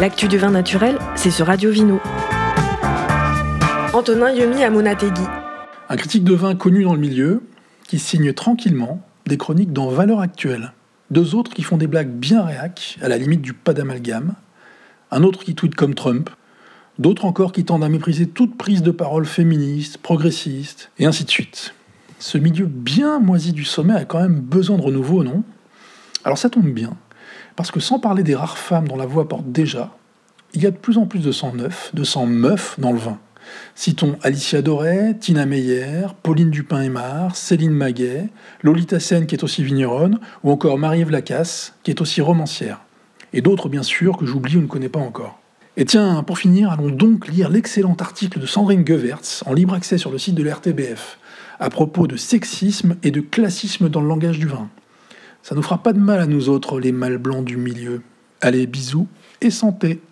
L'actu du vin naturel, c'est sur Radio Vino. Antonin Yemi à Monategui. Un critique de vin connu dans le milieu, qui signe tranquillement des chroniques dans Valeurs Actuelles. Deux autres qui font des blagues bien réac, à la limite du pas d'amalgame. Un autre qui tweet comme Trump. D'autres encore qui tendent à mépriser toute prise de parole féministe, progressiste, et ainsi de suite. Ce milieu bien moisi du sommet a quand même besoin de renouveau, non? Alors ça tombe bien, parce que sans parler des rares femmes dont la voix porte déjà, il y a de plus en plus de sang neuf, de sang meuf dans le vin. Citons Alicia Doré, Tina Meyer, Pauline Dupin-Aymar, Céline Maguet, Lolita Sen qui est aussi vigneronne, ou encore Marie-Ève Lacasse qui est aussi romancière. Et d'autres bien sûr que j'oublie ou ne connais pas encore. Et tiens, pour finir, allons donc lire l'excellent article de Sandrine Gewertz en libre accès sur le site de l'RTBF à propos de sexisme et de classisme dans le langage du vin. Ça nous fera pas de mal à nous autres, les mâles blancs du milieu. Allez, bisous et santé